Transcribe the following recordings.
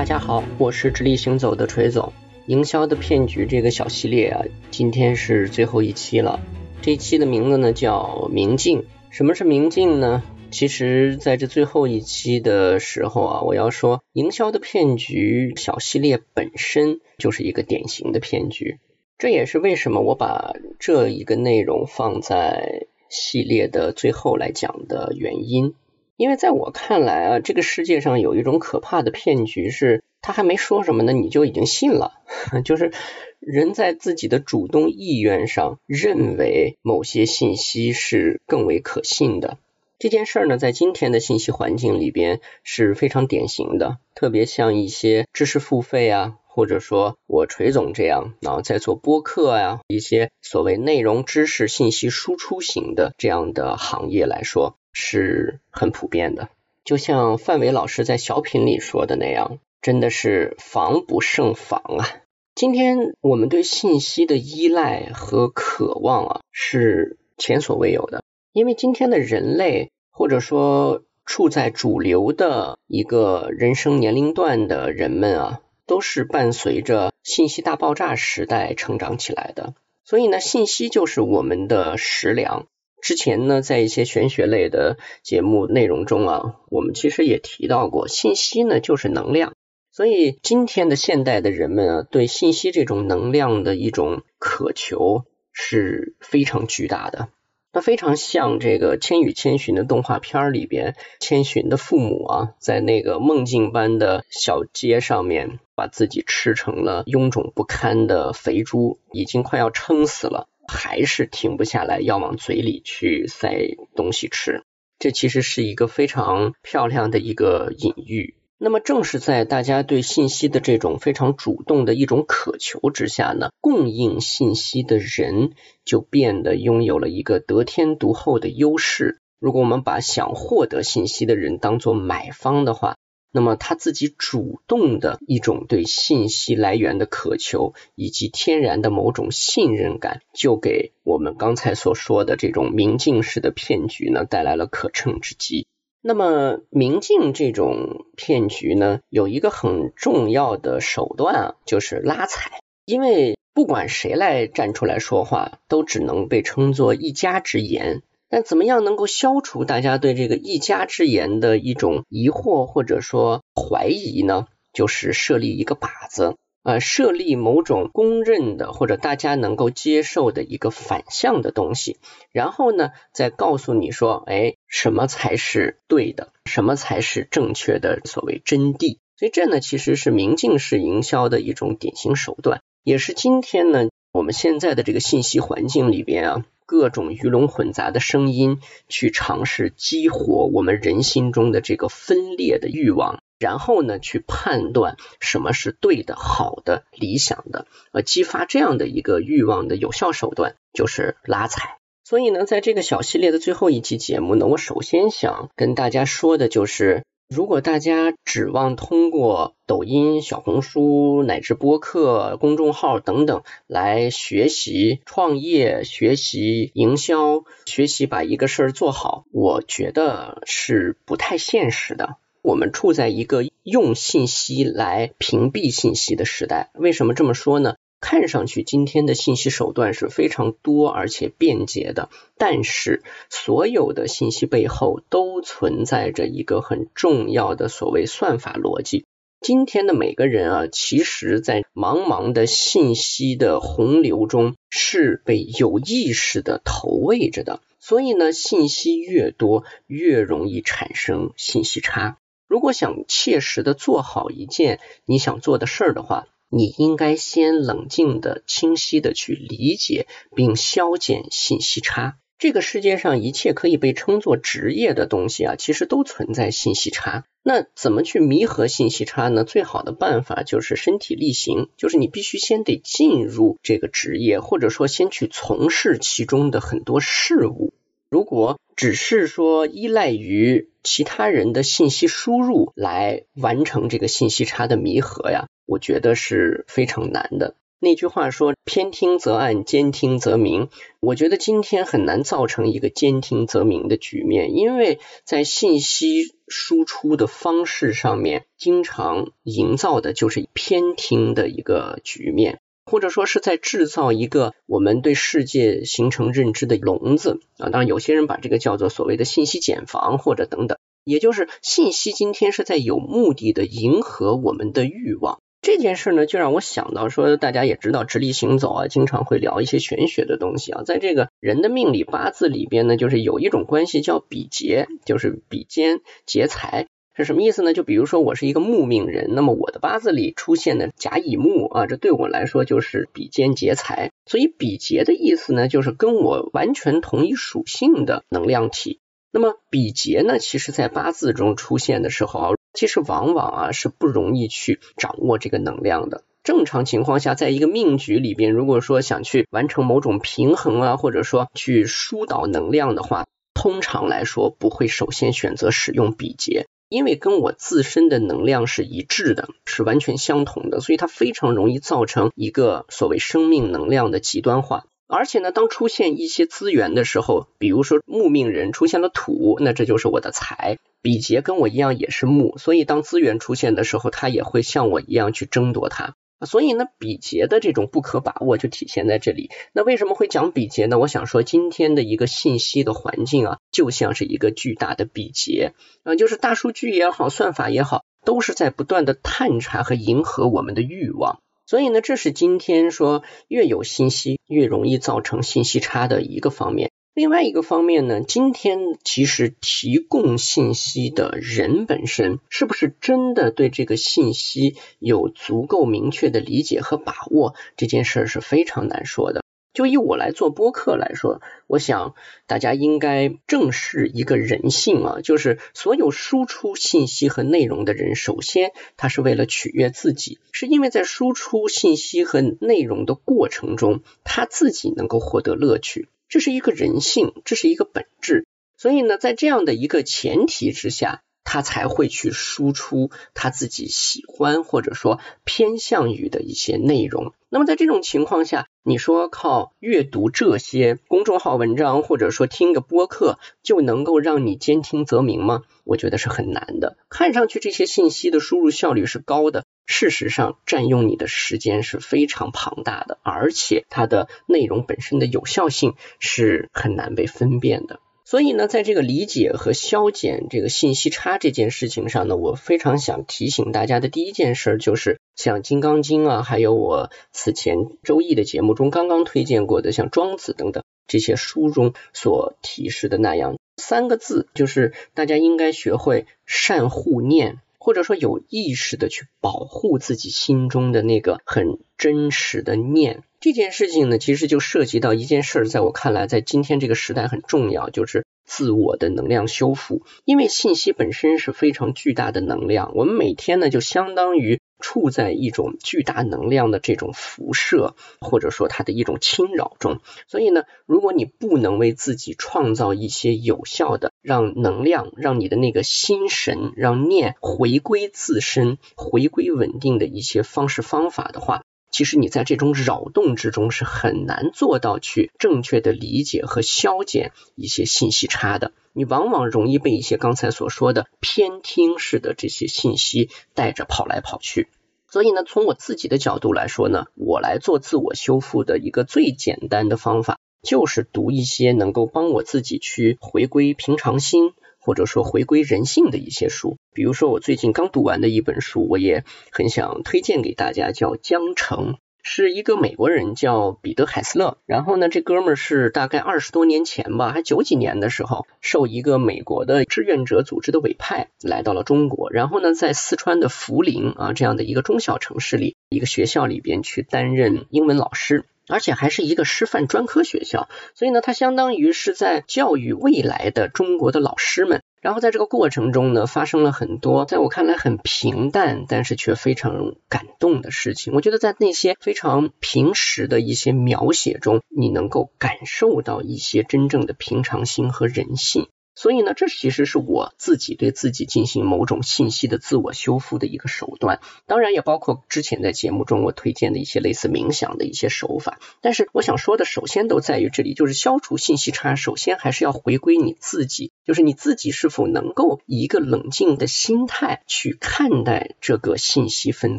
大家好，我是直立行走的锤总。营销的骗局这个小系列啊，今天是最后一期了。这一期的名字呢叫明镜。什么是明镜呢？其实在这最后一期的时候啊，我要说，营销的骗局小系列本身就是一个典型的骗局。这也是为什么我把这一个内容放在系列的最后来讲的原因。因为在我看来啊，这个世界上有一种可怕的骗局，是他还没说什么呢，你就已经信了。就是人在自己的主动意愿上认为某些信息是更为可信的。这件事儿呢，在今天的信息环境里边是非常典型的，特别像一些知识付费啊，或者说我锤总这样，然后在做播客啊，一些所谓内容知识信息输出型的这样的行业来说。是很普遍的，就像范伟老师在小品里说的那样，真的是防不胜防啊！今天我们对信息的依赖和渴望啊，是前所未有的。因为今天的人类，或者说处在主流的一个人生年龄段的人们啊，都是伴随着信息大爆炸时代成长起来的，所以呢，信息就是我们的食粮。之前呢，在一些玄学类的节目内容中啊，我们其实也提到过，信息呢就是能量，所以今天的现代的人们啊，对信息这种能量的一种渴求是非常巨大的。那非常像这个《千与千寻》的动画片里边，千寻的父母啊，在那个梦境般的小街上面，把自己吃成了臃肿不堪的肥猪，已经快要撑死了。还是停不下来，要往嘴里去塞东西吃。这其实是一个非常漂亮的一个隐喻。那么，正是在大家对信息的这种非常主动的一种渴求之下呢，供应信息的人就变得拥有了一个得天独厚的优势。如果我们把想获得信息的人当做买方的话，那么他自己主动的一种对信息来源的渴求，以及天然的某种信任感，就给我们刚才所说的这种明镜式的骗局呢带来了可乘之机。那么明镜这种骗局呢，有一个很重要的手段啊，就是拉踩。因为不管谁来站出来说话，都只能被称作一家之言。但怎么样能够消除大家对这个一家之言的一种疑惑或者说怀疑呢？就是设立一个靶子，呃，设立某种公认的或者大家能够接受的一个反向的东西，然后呢，再告诉你说，哎，什么才是对的，什么才是正确的所谓真谛。所以这呢，其实是明镜式营销的一种典型手段，也是今天呢我们现在的这个信息环境里边啊。各种鱼龙混杂的声音，去尝试激活我们人心中的这个分裂的欲望，然后呢，去判断什么是对的、好的、理想的，呃，激发这样的一个欲望的有效手段就是拉踩。所以呢，在这个小系列的最后一期节目呢，我首先想跟大家说的就是。如果大家指望通过抖音、小红书乃至播客、公众号等等来学习创业、学习营销、学习把一个事儿做好，我觉得是不太现实的。我们处在一个用信息来屏蔽信息的时代。为什么这么说呢？看上去今天的信息手段是非常多而且便捷的，但是所有的信息背后都存在着一个很重要的所谓算法逻辑。今天的每个人啊，其实在茫茫的信息的洪流中是被有意识的投喂着的，所以呢，信息越多越容易产生信息差。如果想切实的做好一件你想做的事儿的话，你应该先冷静的、清晰的去理解并消减信息差。这个世界上一切可以被称作职业的东西啊，其实都存在信息差。那怎么去弥合信息差呢？最好的办法就是身体力行，就是你必须先得进入这个职业，或者说先去从事其中的很多事物。如果只是说依赖于其他人的信息输入来完成这个信息差的弥合呀，我觉得是非常难的。那句话说“偏听则暗，兼听则明”，我觉得今天很难造成一个兼听则明的局面，因为在信息输出的方式上面，经常营造的就是偏听的一个局面，或者说是在制造一个我们对世界形成认知的笼子啊。当然，有些人把这个叫做所谓的信息茧房或者等等，也就是信息今天是在有目的的迎合我们的欲望。这件事呢，就让我想到说，大家也知道直立行走啊，经常会聊一些玄学的东西啊。在这个人的命理八字里边呢，就是有一种关系叫比劫，就是比肩劫财，是什么意思呢？就比如说我是一个木命人，那么我的八字里出现的甲乙木啊，这对我来说就是比肩劫财。所以比劫的意思呢，就是跟我完全同一属性的能量体。那么比劫呢，其实在八字中出现的时候啊。其实往往啊是不容易去掌握这个能量的。正常情况下，在一个命局里边，如果说想去完成某种平衡啊，或者说去疏导能量的话，通常来说不会首先选择使用比劫，因为跟我自身的能量是一致的，是完全相同的，所以它非常容易造成一个所谓生命能量的极端化。而且呢，当出现一些资源的时候，比如说木命人出现了土，那这就是我的财。比劫跟我一样也是木，所以当资源出现的时候，他也会像我一样去争夺它。所以呢，比劫的这种不可把握就体现在这里。那为什么会讲比劫呢？我想说，今天的一个信息的环境啊，就像是一个巨大的比劫啊，就是大数据也好，算法也好，都是在不断的探查和迎合我们的欲望。所以呢，这是今天说越有信息越容易造成信息差的一个方面。另外一个方面呢，今天其实提供信息的人本身是不是真的对这个信息有足够明确的理解和把握，这件事儿是非常难说的。就以我来做播客来说，我想大家应该正视一个人性啊，就是所有输出信息和内容的人，首先他是为了取悦自己，是因为在输出信息和内容的过程中，他自己能够获得乐趣。这是一个人性，这是一个本质，所以呢，在这样的一个前提之下，他才会去输出他自己喜欢或者说偏向于的一些内容。那么在这种情况下，你说靠阅读这些公众号文章或者说听个播客就能够让你兼听则明吗？我觉得是很难的。看上去这些信息的输入效率是高的。事实上，占用你的时间是非常庞大的，而且它的内容本身的有效性是很难被分辨的。所以呢，在这个理解和消减这个信息差这件事情上呢，我非常想提醒大家的第一件事就是，像《金刚经》啊，还有我此前《周易》的节目中刚刚推荐过的像《庄子》等等这些书中所提示的那样，三个字就是大家应该学会善护念。或者说有意识的去保护自己心中的那个很真实的念，这件事情呢，其实就涉及到一件事儿，在我看来，在今天这个时代很重要，就是自我的能量修复。因为信息本身是非常巨大的能量，我们每天呢，就相当于。处在一种巨大能量的这种辐射，或者说它的一种侵扰中。所以呢，如果你不能为自己创造一些有效的，让能量、让你的那个心神、让念回归自身、回归稳定的一些方式方法的话，其实你在这种扰动之中是很难做到去正确的理解和消减一些信息差的。你往往容易被一些刚才所说的偏听式的这些信息带着跑来跑去。所以呢，从我自己的角度来说呢，我来做自我修复的一个最简单的方法，就是读一些能够帮我自己去回归平常心，或者说回归人性的一些书。比如说，我最近刚读完的一本书，我也很想推荐给大家，叫《江城》。是一个美国人叫彼得海斯勒，然后呢，这哥们儿是大概二十多年前吧，还九几年的时候，受一个美国的志愿者组织的委派，来到了中国，然后呢，在四川的涪陵啊这样的一个中小城市里，一个学校里边去担任英文老师。而且还是一个师范专科学校，所以呢，它相当于是在教育未来的中国的老师们。然后在这个过程中呢，发生了很多在我看来很平淡，但是却非常感动的事情。我觉得在那些非常平实的一些描写中，你能够感受到一些真正的平常心和人性。所以呢，这其实是我自己对自己进行某种信息的自我修复的一个手段，当然也包括之前在节目中我推荐的一些类似冥想的一些手法。但是我想说的，首先都在于这里，就是消除信息差，首先还是要回归你自己，就是你自己是否能够以一个冷静的心态去看待这个信息纷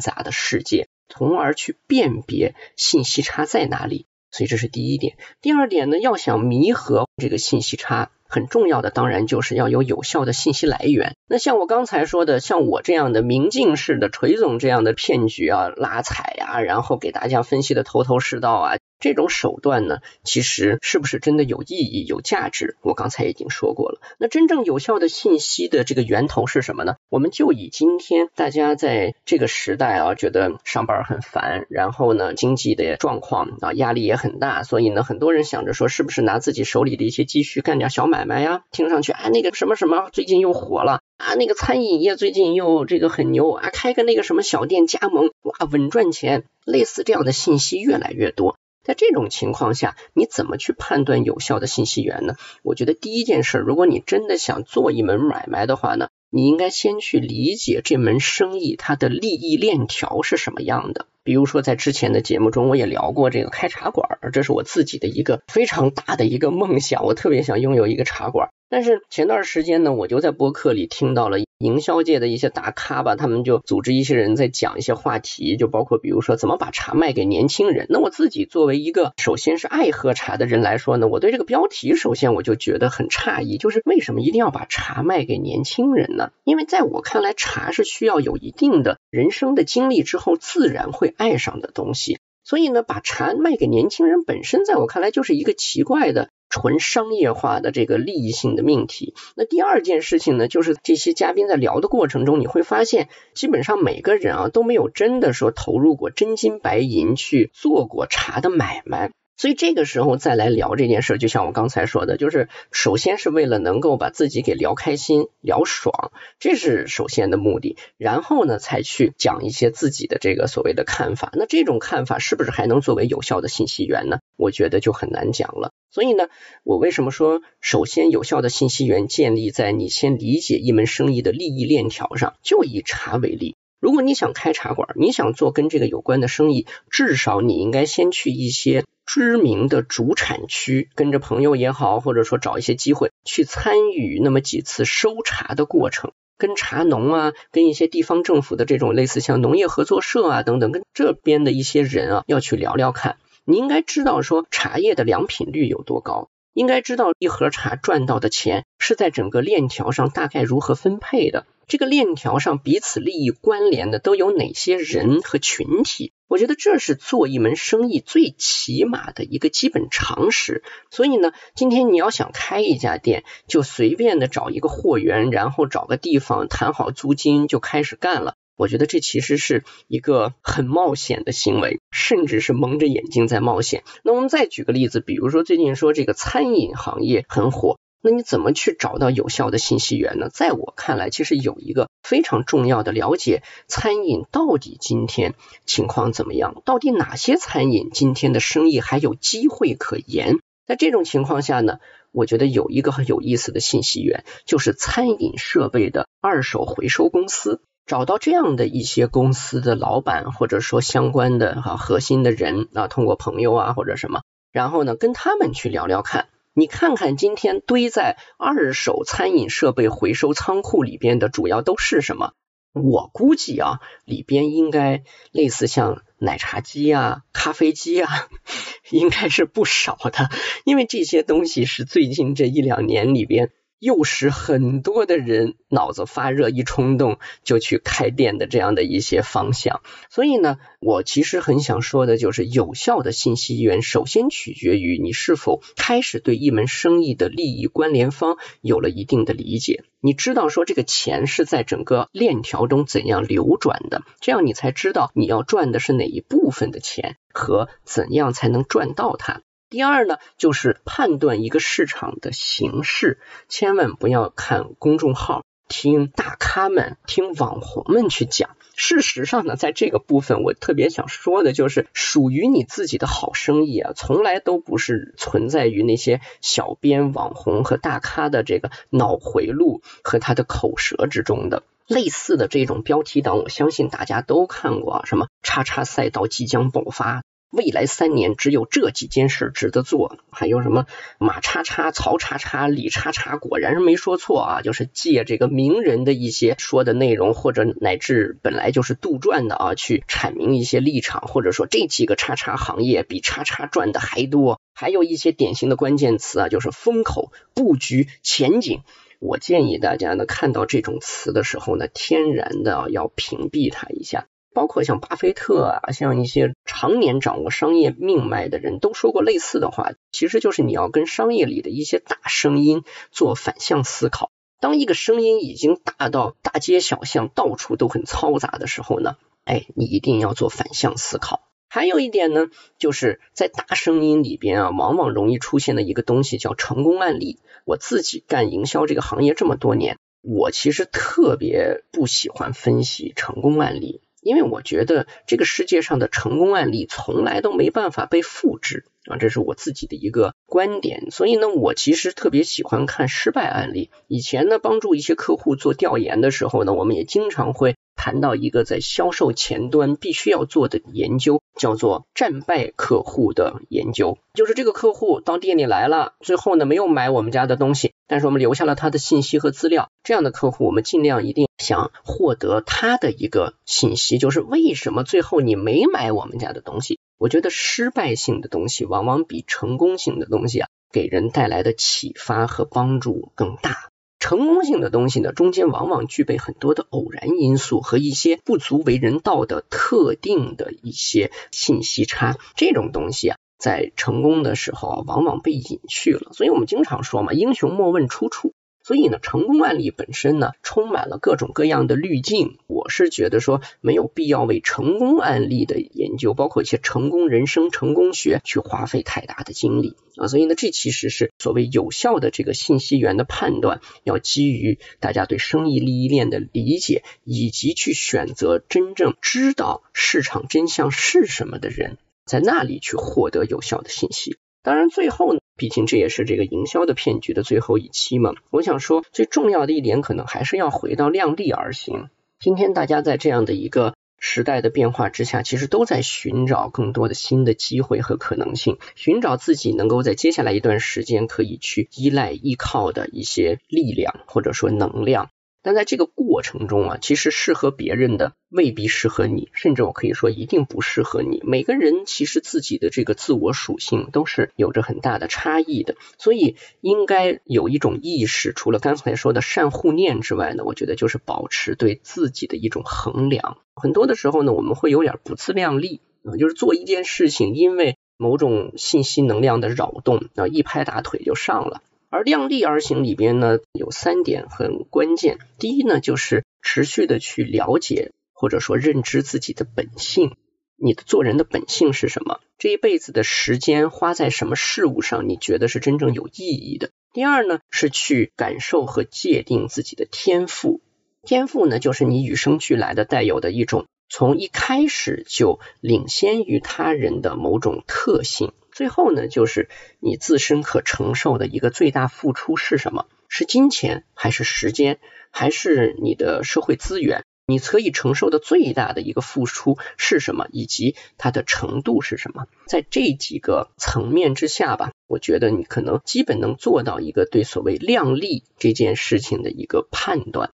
杂的世界，从而去辨别信息差在哪里。所以这是第一点。第二点呢，要想弥合这个信息差。很重要的当然就是要有有效的信息来源。那像我刚才说的，像我这样的明镜式的锤总这样的骗局啊、拉踩呀，然后给大家分析的头头是道啊，这种手段呢，其实是不是真的有意义、有价值？我刚才已经说过了。那真正有效的信息的这个源头是什么呢？我们就以今天大家在这个时代啊，觉得上班很烦，然后呢，经济的状况啊压力也很大，所以呢，很多人想着说，是不是拿自己手里的一些积蓄干点小买。卖呀，听上去啊，那个什么什么最近又火了啊，那个餐饮业最近又这个很牛啊，开个那个什么小店加盟，哇，稳赚钱。类似这样的信息越来越多，在这种情况下，你怎么去判断有效的信息源呢？我觉得第一件事，如果你真的想做一门买卖的话呢，你应该先去理解这门生意它的利益链条是什么样的。比如说，在之前的节目中，我也聊过这个开茶馆，这是我自己的一个非常大的一个梦想，我特别想拥有一个茶馆。但是前段时间呢，我就在播客里听到了营销界的一些大咖吧，他们就组织一些人在讲一些话题，就包括比如说怎么把茶卖给年轻人。那我自己作为一个首先是爱喝茶的人来说呢，我对这个标题首先我就觉得很诧异，就是为什么一定要把茶卖给年轻人呢？因为在我看来，茶是需要有一定的人生的经历之后自然会爱上的东西。所以呢，把茶卖给年轻人本身，在我看来就是一个奇怪的。纯商业化的这个利益性的命题。那第二件事情呢，就是这些嘉宾在聊的过程中，你会发现，基本上每个人啊都没有真的说投入过真金白银去做过茶的买卖。所以这个时候再来聊这件事，就像我刚才说的，就是首先是为了能够把自己给聊开心、聊爽，这是首先的目的。然后呢，才去讲一些自己的这个所谓的看法。那这种看法是不是还能作为有效的信息源呢？我觉得就很难讲了。所以呢，我为什么说首先有效的信息源建立在你先理解一门生意的利益链条上？就以茶为例。如果你想开茶馆，你想做跟这个有关的生意，至少你应该先去一些知名的主产区，跟着朋友也好，或者说找一些机会去参与那么几次收茶的过程，跟茶农啊，跟一些地方政府的这种类似像农业合作社啊等等，跟这边的一些人啊要去聊聊看。你应该知道说茶叶的良品率有多高，应该知道一盒茶赚到的钱是在整个链条上大概如何分配的。这个链条上彼此利益关联的都有哪些人和群体？我觉得这是做一门生意最起码的一个基本常识。所以呢，今天你要想开一家店，就随便的找一个货源，然后找个地方谈好租金就开始干了。我觉得这其实是一个很冒险的行为，甚至是蒙着眼睛在冒险。那我们再举个例子，比如说最近说这个餐饮行业很火。那你怎么去找到有效的信息源呢？在我看来，其实有一个非常重要的了解餐饮到底今天情况怎么样，到底哪些餐饮今天的生意还有机会可言。在这种情况下呢，我觉得有一个很有意思的信息源，就是餐饮设备的二手回收公司。找到这样的一些公司的老板，或者说相关的哈核心的人啊，通过朋友啊或者什么，然后呢跟他们去聊聊看。你看看今天堆在二手餐饮设备回收仓库里边的主要都是什么？我估计啊，里边应该类似像奶茶机啊、咖啡机啊，应该是不少的，因为这些东西是最近这一两年里边。又使很多的人脑子发热，一冲动就去开店的这样的一些方向。所以呢，我其实很想说的就是，有效的信息源首先取决于你是否开始对一门生意的利益关联方有了一定的理解。你知道说这个钱是在整个链条中怎样流转的，这样你才知道你要赚的是哪一部分的钱和怎样才能赚到它。第二呢，就是判断一个市场的形势，千万不要看公众号，听大咖们、听网红们去讲，事实上呢，在这个部分，我特别想说的就是，属于你自己的好生意啊，从来都不是存在于那些小编、网红和大咖的这个脑回路和他的口舌之中的。类似的这种标题党，我相信大家都看过，什么叉叉赛道即将爆发。未来三年只有这几件事值得做，还有什么马叉叉、曹叉叉、李叉叉，果然是没说错啊，就是借这个名人的一些说的内容，或者乃至本来就是杜撰的啊，去阐明一些立场，或者说这几个叉叉行业比叉叉赚的还多，还有一些典型的关键词啊，就是风口、布局、前景。我建议大家呢，看到这种词的时候呢，天然的要屏蔽它一下。包括像巴菲特啊，像一些常年掌握商业命脉的人都说过类似的话，其实就是你要跟商业里的一些大声音做反向思考。当一个声音已经大到大街小巷到处都很嘈杂的时候呢，哎，你一定要做反向思考。还有一点呢，就是在大声音里边啊，往往容易出现的一个东西叫成功案例。我自己干营销这个行业这么多年，我其实特别不喜欢分析成功案例。因为我觉得这个世界上的成功案例从来都没办法被复制啊，这是我自己的一个观点。所以呢，我其实特别喜欢看失败案例。以前呢，帮助一些客户做调研的时候呢，我们也经常会。谈到一个在销售前端必须要做的研究，叫做战败客户的研究。就是这个客户到店里来了，最后呢没有买我们家的东西，但是我们留下了他的信息和资料。这样的客户，我们尽量一定想获得他的一个信息，就是为什么最后你没买我们家的东西？我觉得失败性的东西往往比成功性的东西啊，给人带来的启发和帮助更大。成功性的东西呢，中间往往具备很多的偶然因素和一些不足为人道的特定的一些信息差。这种东西啊，在成功的时候，往往被隐去了。所以我们经常说嘛，英雄莫问出处。所以呢，成功案例本身呢，充满了各种各样的滤镜。我是觉得说，没有必要为成功案例的研究，包括一些成功人生、成功学，去花费太大的精力啊。所以呢，这其实是所谓有效的这个信息源的判断，要基于大家对生意利益链的理解，以及去选择真正知道市场真相是什么的人，在那里去获得有效的信息。当然，最后呢。毕竟这也是这个营销的骗局的最后一期嘛。我想说，最重要的一点，可能还是要回到量力而行。今天大家在这样的一个时代的变化之下，其实都在寻找更多的新的机会和可能性，寻找自己能够在接下来一段时间可以去依赖、依靠的一些力量或者说能量。但在这个过程中啊，其实适合别人的未必适合你，甚至我可以说一定不适合你。每个人其实自己的这个自我属性都是有着很大的差异的，所以应该有一种意识，除了刚才说的善护念之外呢，我觉得就是保持对自己的一种衡量。很多的时候呢，我们会有点不自量力啊，就是做一件事情，因为某种信息能量的扰动啊，一拍大腿就上了。而量力而行里边呢，有三点很关键。第一呢，就是持续的去了解或者说认知自己的本性，你的做人的本性是什么？这一辈子的时间花在什么事物上，你觉得是真正有意义的？第二呢，是去感受和界定自己的天赋。天赋呢，就是你与生俱来的带有的一种，从一开始就领先于他人的某种特性。最后呢，就是你自身可承受的一个最大付出是什么？是金钱，还是时间，还是你的社会资源？你可以承受的最大的一个付出是什么？以及它的程度是什么？在这几个层面之下吧，我觉得你可能基本能做到一个对所谓量力这件事情的一个判断。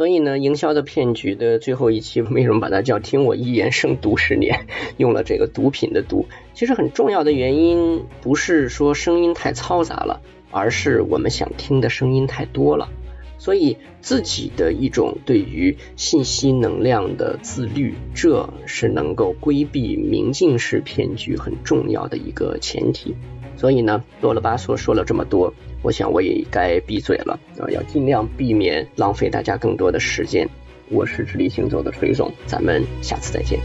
所以呢，营销的骗局的最后一期为什么把它叫“听我一言胜读十年 ”？用了这个毒品的毒，其实很重要的原因不是说声音太嘈杂了，而是我们想听的声音太多了。所以自己的一种对于信息能量的自律，这是能够规避明镜式骗局很重要的一个前提。所以呢，啰啰吧嗦说了这么多，我想我也该闭嘴了啊，要尽量避免浪费大家更多的时间。我是直立行走的锤总，咱们下次再见。